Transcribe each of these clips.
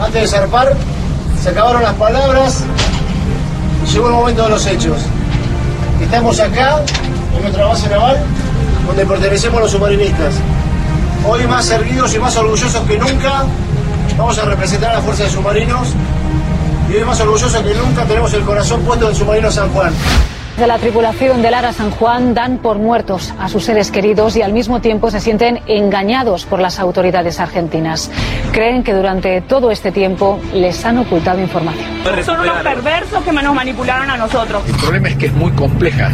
Antes de zarpar, se acabaron las palabras y llegó el momento de los hechos. Estamos acá, en nuestra base naval, donde pertenecemos los submarinistas. Hoy más erguidos y más orgullosos que nunca, vamos a representar a la Fuerza de Submarinos y hoy más orgullosos que nunca tenemos el corazón puesto en el submarino San Juan de la tripulación del Ara San Juan dan por muertos a sus seres queridos y al mismo tiempo se sienten engañados por las autoridades argentinas. Creen que durante todo este tiempo les han ocultado información. Son unos perversos que nos manipularon a nosotros. El problema es que es muy compleja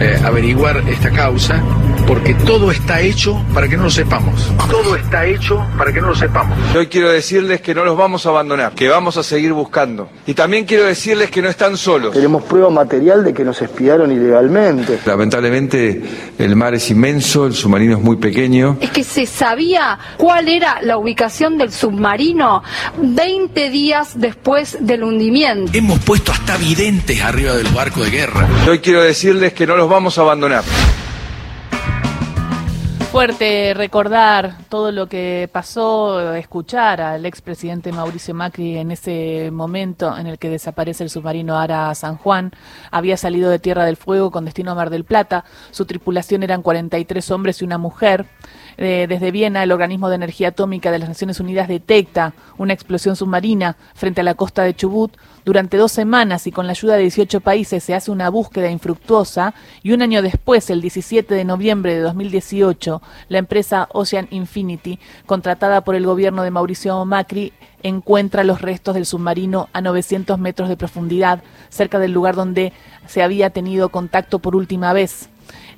eh, averiguar esta causa porque todo está hecho para que no lo sepamos. Todo está hecho para que no lo sepamos. Hoy quiero decirles que no los vamos a abandonar, que vamos a seguir buscando. Y también quiero decirles que no están solos. Tenemos prueba material de que nos espiaron ilegalmente. Lamentablemente el mar es inmenso, el submarino es muy pequeño. Es que se sabía cuál era la ubicación del submarino 20 días después del hundimiento. Hemos puesto hasta videntes arriba del barco de guerra. Hoy quiero decirles que no los vamos a abandonar fuerte recordar todo lo que pasó, escuchar al expresidente Mauricio Macri en ese momento en el que desaparece el submarino Ara San Juan. Había salido de Tierra del Fuego con destino a Mar del Plata. Su tripulación eran 43 hombres y una mujer. Eh, desde Viena, el Organismo de Energía Atómica de las Naciones Unidas detecta una explosión submarina frente a la costa de Chubut. Durante dos semanas y con la ayuda de 18 países se hace una búsqueda infructuosa y un año después, el 17 de noviembre de 2018, la empresa Ocean Infinity, contratada por el gobierno de Mauricio Macri, encuentra los restos del submarino a 900 metros de profundidad, cerca del lugar donde se había tenido contacto por última vez.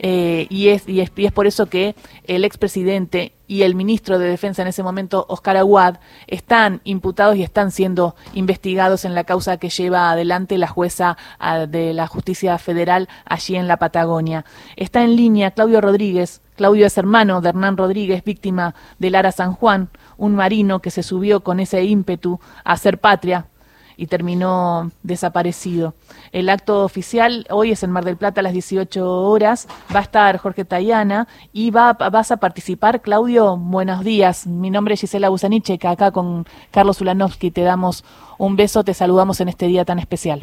Eh, y, es, y, es, por eso que el expresidente y el ministro de Defensa en ese momento, Oscar Aguad, están imputados y están siendo investigados en la causa que lleva adelante la jueza ah, de la Justicia Federal allí en la Patagonia. Está en línea Claudio Rodríguez. Claudio es hermano de Hernán Rodríguez, víctima del Lara San Juan, un marino que se subió con ese ímpetu a hacer patria y terminó desaparecido. El acto oficial hoy es en Mar del Plata a las 18 horas. Va a estar Jorge Tayana y va, vas a participar. Claudio, buenos días. Mi nombre es Gisela Busaniche, acá con Carlos Ulanovsky te damos un beso, te saludamos en este día tan especial.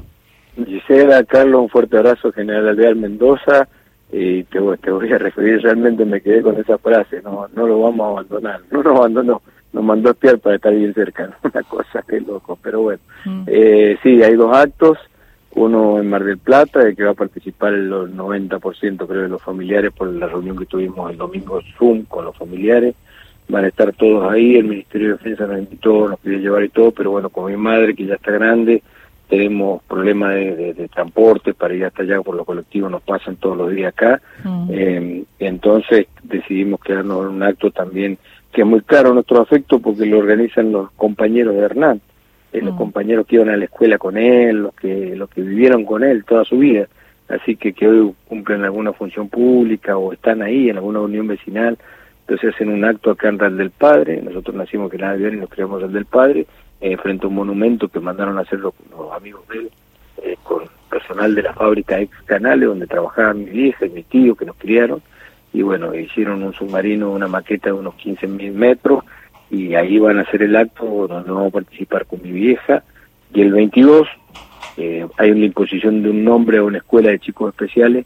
Gisela, Carlos, un fuerte abrazo, General Alvear Mendoza. Y te, te voy a referir, realmente me quedé con esa frase, no, no lo vamos a abandonar, no nos abandonó nos mandó a espiar para estar bien cerca, una cosa que loco, pero bueno. Mm. Eh, sí, hay dos actos, uno en Mar del Plata, de que va a participar el 90% creo de los familiares por la reunión que tuvimos el domingo Zoom con los familiares, van a estar todos ahí, el Ministerio de Defensa nos invitó, nos pidió llevar y todo, pero bueno, con mi madre que ya está grande, tenemos problemas de, transporte para ir hasta allá por los colectivos nos pasan todos los días acá mm. eh, entonces decidimos quedarnos en un acto también que es muy claro nuestro afecto porque lo organizan los compañeros de Hernán, eh, los mm. compañeros que iban a la escuela con él, los que, los que vivieron con él toda su vida, así que que hoy cumplen alguna función pública o están ahí en alguna unión vecinal, entonces hacen un acto acá en Real del Padre, nosotros nacimos que nada bien y nos criamos Real del Padre, eh, frente a un monumento que mandaron a hacer los, amigos de él, eh, con personal de la fábrica ex Canales, donde trabajaban mi vieja y mi tío que nos criaron, y bueno, hicieron un submarino, una maqueta de unos 15 mil metros y ahí van a hacer el acto donde vamos a participar con mi vieja. Y el 22 eh, hay una imposición de un nombre a una escuela de chicos especiales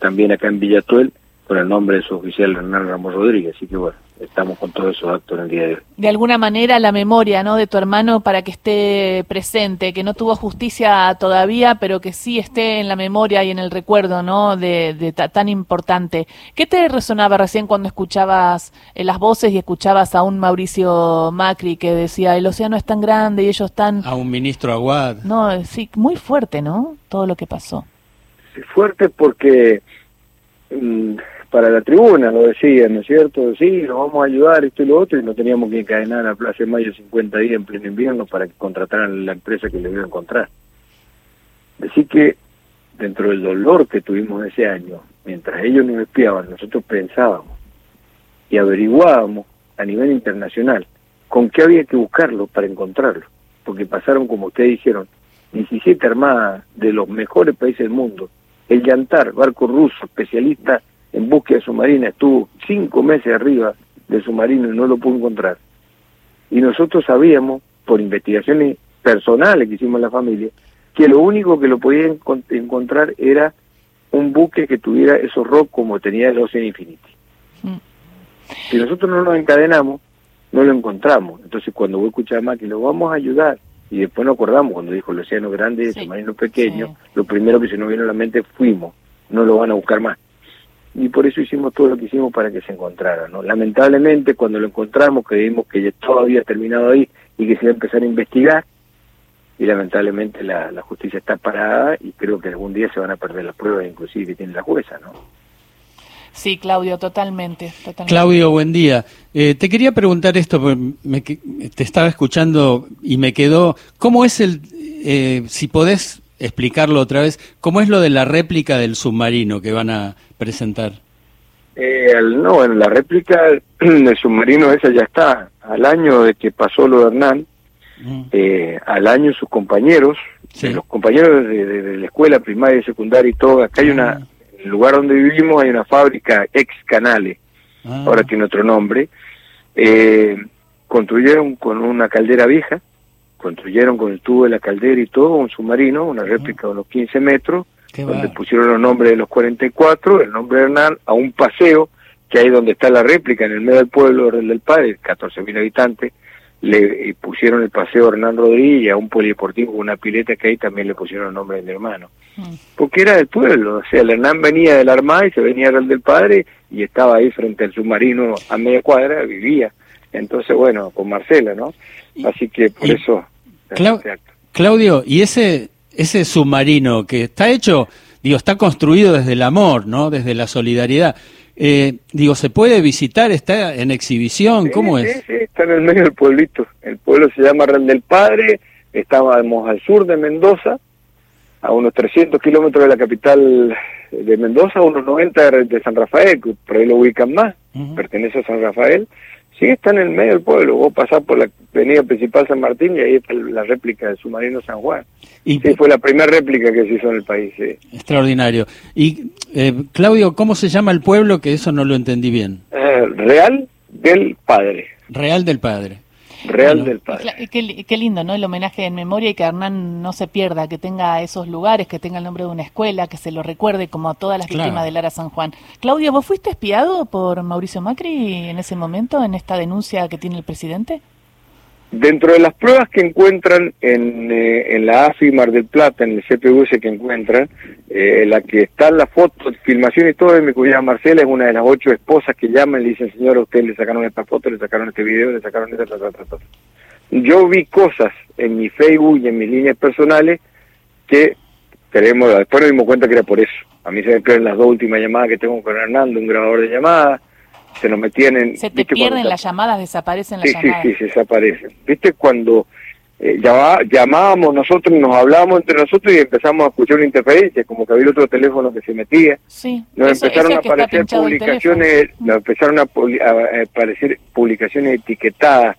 también acá en Villatuel con el nombre de su oficial Hernán Ramos Rodríguez, así que bueno, estamos con todos esos actos en el día de hoy. De alguna manera la memoria ¿no? de tu hermano para que esté presente, que no tuvo justicia todavía, pero que sí esté en la memoria y en el recuerdo ¿no? de, tan importante. ¿Qué te resonaba recién cuando escuchabas eh, las voces y escuchabas a un Mauricio Macri que decía el océano es tan grande y ellos están... A un ministro Aguad. No, sí, muy fuerte, ¿no? Todo lo que pasó. Sí, fuerte porque... Mm, para la tribuna, lo decían, ¿no es cierto? Sí, nos vamos a ayudar, esto y lo otro, y no teníamos que encadenar a Plaza de Mayo 50 días en pleno invierno para que contrataran la empresa que le iba a encontrar. Así que, dentro del dolor que tuvimos ese año, mientras ellos nos espiaban, nosotros pensábamos y averiguábamos a nivel internacional con qué había que buscarlo para encontrarlo, porque pasaron, como ustedes dijeron, 17 armadas de los mejores países del mundo, el Yantar, barco ruso, especialista en búsqueda submarina, estuvo cinco meses arriba del submarino y no lo pudo encontrar. Y nosotros sabíamos por investigaciones personales que hicimos en la familia, que lo único que lo podía encon- encontrar era un buque que tuviera esos rocks como tenía el Ocean Infinity. Mm. Si nosotros no nos encadenamos, no lo encontramos. Entonces cuando vos escuchás más que lo vamos a ayudar, y después nos acordamos cuando dijo el océano grande y el Sí, submarino pequeño, sí. lo primero que se nos vino a la mente fuimos, no lo van a buscar más. Y por eso hicimos todo lo que hicimos para que se encontrara. ¿no? Lamentablemente cuando lo encontramos creímos que ya todo había terminado ahí y que se iba a empezar a investigar, y lamentablemente la, la justicia está parada y creo que algún día se van a perder las pruebas inclusive que tiene la jueza, ¿no? Sí, Claudio, totalmente. totalmente. Claudio, buen día. Eh, te quería preguntar esto, porque me que- te estaba escuchando y me quedó, ¿cómo es el, eh, si podés explicarlo otra vez, cómo es lo de la réplica del submarino que van a presentar? Eh, no, bueno, la réplica del submarino esa ya está. Al año de que pasó lo de Hernán, Mm. eh, al año sus compañeros, Sí. los compañeros de, de- de la escuela primaria y secundaria y todo, acá hay una, Ah. en el lugar donde vivimos hay una fábrica ex Canales, Ah, ahora tiene otro nombre, eh, construyeron con una caldera vieja, construyeron con el tubo de la caldera y todo un submarino, una réplica de unos 15 metros, qué donde pusieron los nombres de los 44, el nombre de Hernán, a un paseo, que ahí donde está la réplica, en el medio del pueblo del del Padre, 14.000 habitantes, le eh, pusieron el paseo Hernán Rodríguez y a un polideportivo una pileta que ahí también le pusieron el nombre de mi hermano. Mm. Porque era del pueblo, o sea, el Hernán venía de la Armada y se venía del Padre y estaba ahí frente al submarino a media cuadra, vivía. Entonces, bueno, con Marcela, ¿no? Así que por y- eso... Acto. Claudio, y ese, ese submarino que está hecho, digo, está construido desde el amor, ¿no? Desde la solidaridad. Eh, digo, ¿se puede visitar? ¿Está en exhibición? ¿Cómo Sí, es? Sí, sí, está en el medio del pueblito. El pueblo se llama Real del Padre, estábamos al sur de Mendoza, a unos 300 kilómetros de la capital de Mendoza, a unos 90 de San Rafael, que por ahí lo ubican más, pertenece a San Rafael. Sí, está en el medio del pueblo. Vos pasás por la avenida principal San Martín y ahí está la réplica del submarino San Juan. Y, Sí, fue la primera réplica que se hizo en el país, sí. Extraordinario. Y, eh, Claudio, ¿cómo se llama el pueblo? Que eso no lo entendí bien. Eh, Real del Padre. Real del Padre. Real Bueno. del Padre. Qué, li- qué lindo, ¿no? El homenaje en memoria y que Hernán no se pierda, que tenga esos lugares, que tenga el nombre de una escuela, que se lo recuerde como a todas las Claro. víctimas del Lara San Juan. Claudio, ¿vos fuiste espiado por Mauricio Macri en ese momento, en esta denuncia que tiene el presidente? Dentro de las pruebas que encuentran en, eh, en la AFI Mar del Plata, en el CPUS que encuentran, eh, la que está la foto, filmación y todo de mi cuñada Marcela es una de las ocho esposas que llaman y le dicen, señor, a usted le sacaron esta foto, le sacaron este video, le sacaron esta, ta, ta, ta, ta". Yo vi cosas en mi Facebook y en mis líneas personales que creemos, después nos dimos cuenta que era por eso. A mí se me pierden las dos últimas llamadas que tengo con Hernando, un grabador de llamadas, se nos metían en... Se te ¿viste cuando pierden las llamadas, desaparecen las Sí, sí, llamadas. sí, se desaparecen. ¿Viste cuando eh, llamábamos nosotros, nos hablábamos entre nosotros y empezamos a escuchar una interferencia, como que había otro teléfono que se metía? Sí, Nos eso- empezaron eso a es aparecer publicaciones, nos empezaron a, a- aparecer publicaciones etiquetadas,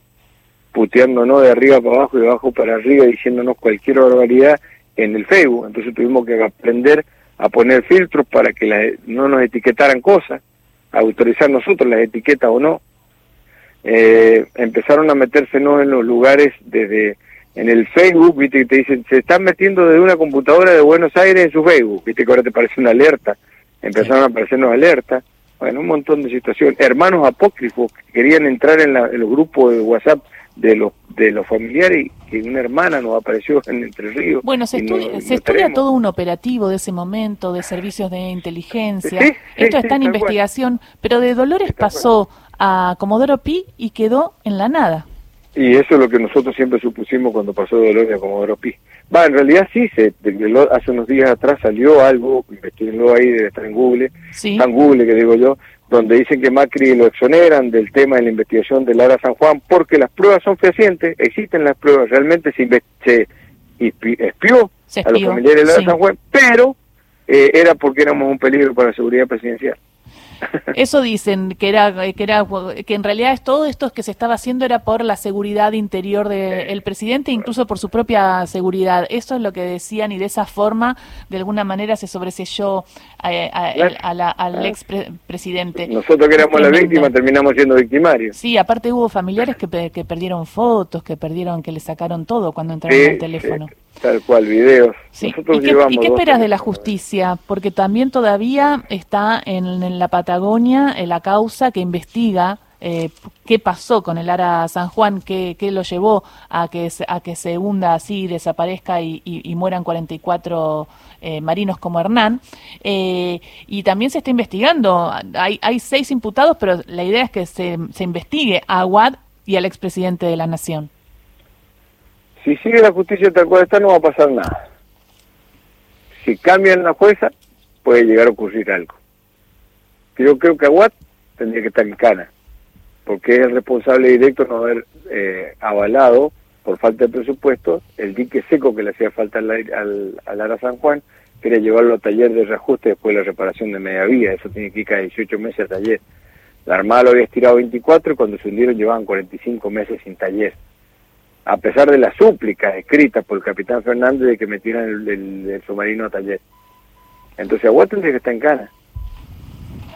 puteándonos de arriba para abajo y de abajo para arriba, diciéndonos cualquier barbaridad en el Facebook. Entonces tuvimos que aprender a poner filtros para que la- no nos etiquetaran cosas, autorizar nosotros las etiquetas o no. Eh, empezaron a meterse ¿no? en los lugares desde en el Facebook, viste que te dicen, se están metiendo desde una computadora de Buenos Aires en su Facebook, viste que ahora te parece una alerta, empezaron a aparecernos alertas, bueno, un montón de situaciones, hermanos apócrifos que querían entrar en, la- en los grupos de WhatsApp de los de los familiares y que una hermana nos apareció en Entre Ríos. Bueno, se no- estudia, no se estudia todo un operativo de ese momento, de servicios de inteligencia. Sí, sí, Esto sí, está en investigación, pero de Dolores pasó a Comodoro Pi y quedó en la nada. Y eso es lo que nosotros siempre supusimos cuando pasó Dolores a Comodoro Pi. Va, en realidad sí, se, hace unos días atrás salió algo, investiguenlo ahí, debe estar en Google, Sí. está en Google que digo yo, donde dicen que Macri lo exoneran del tema de la investigación de Lara San Juan, porque las pruebas son fehacientes, existen las pruebas, realmente se, se espi- espió Se a los espió, familiares de Lara sí. San Juan, pero eh, era porque éramos un peligro para la seguridad presidencial. Eso dicen que era que era que en realidad es todo esto que se estaba haciendo era por la seguridad interior del presidente, incluso por su propia seguridad. Eso es lo que decían y de esa forma, de alguna manera, se sobreselló eh, a, a, la, al ex presidente. Nosotros que éramos la víctima terminamos siendo victimarios. Sí, aparte hubo familiares que, que perdieron fotos, que perdieron, que le sacaron todo cuando entraron al teléfono. Tal cual, videos. ¿Y qué, esperas de la justicia? Porque también todavía está en, la Patagonia en la causa que investiga eh, qué pasó con el Ara San Juan, qué, qué lo llevó a que, a que se hunda así, desaparezca y, y, mueran 44 eh, marinos como Hernán. Eh, y también se está investigando. Hay, hay seis imputados, pero la idea es que se, se investigue a Aguad y al expresidente de la Nación si sigue la justicia tal cual está, no va a pasar nada. Si cambian la jueza, puede llegar a ocurrir algo. Yo creo que Aguat tendría que estar en cana, porque es el responsable directo no haber eh, avalado, por falta de presupuesto, el dique seco que le hacía falta al, al, Ara San Juan, que llevarlo a taller de reajuste después de la reparación de media vía. Eso tiene que ir cada 18 meses a taller. La Armada lo había estirado 24 y cuando se hundieron llevaban 45 meses sin taller a pesar de las súplicas escritas por el capitán Fernández de que metieran el, submarino a taller. Entonces Aguad tendría que estar en cana.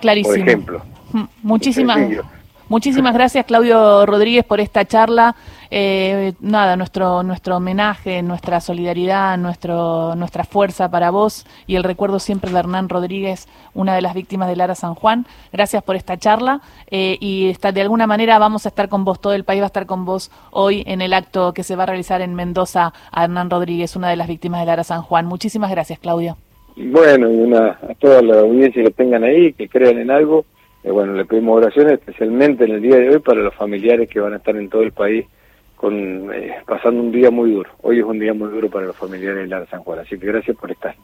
Clarísimo. Por ejemplo. Muchísimas, muchísimas gracias Claudio Rodríguez por esta charla. Eh, nada, nuestro, nuestro homenaje, nuestra solidaridad, nuestro, nuestra fuerza para vos y el recuerdo siempre de Hernán Rodríguez, una de las víctimas de Lara San Juan. Gracias por esta charla eh, y está, de alguna manera vamos a estar con vos, todo el país va a estar con vos hoy en el acto que se va a realizar en Mendoza a Hernán Rodríguez, una de las víctimas de Lara San Juan. Muchísimas gracias, Claudio. Bueno, y una, a toda la audiencia que tengan ahí, que crean en algo. Eh, bueno, le pedimos oraciones especialmente en el día de hoy para los familiares que van a estar en todo el país con, eh, pasando un día muy duro. Hoy es un día muy duro para los familiares de Lara San Juan, así que gracias por estar.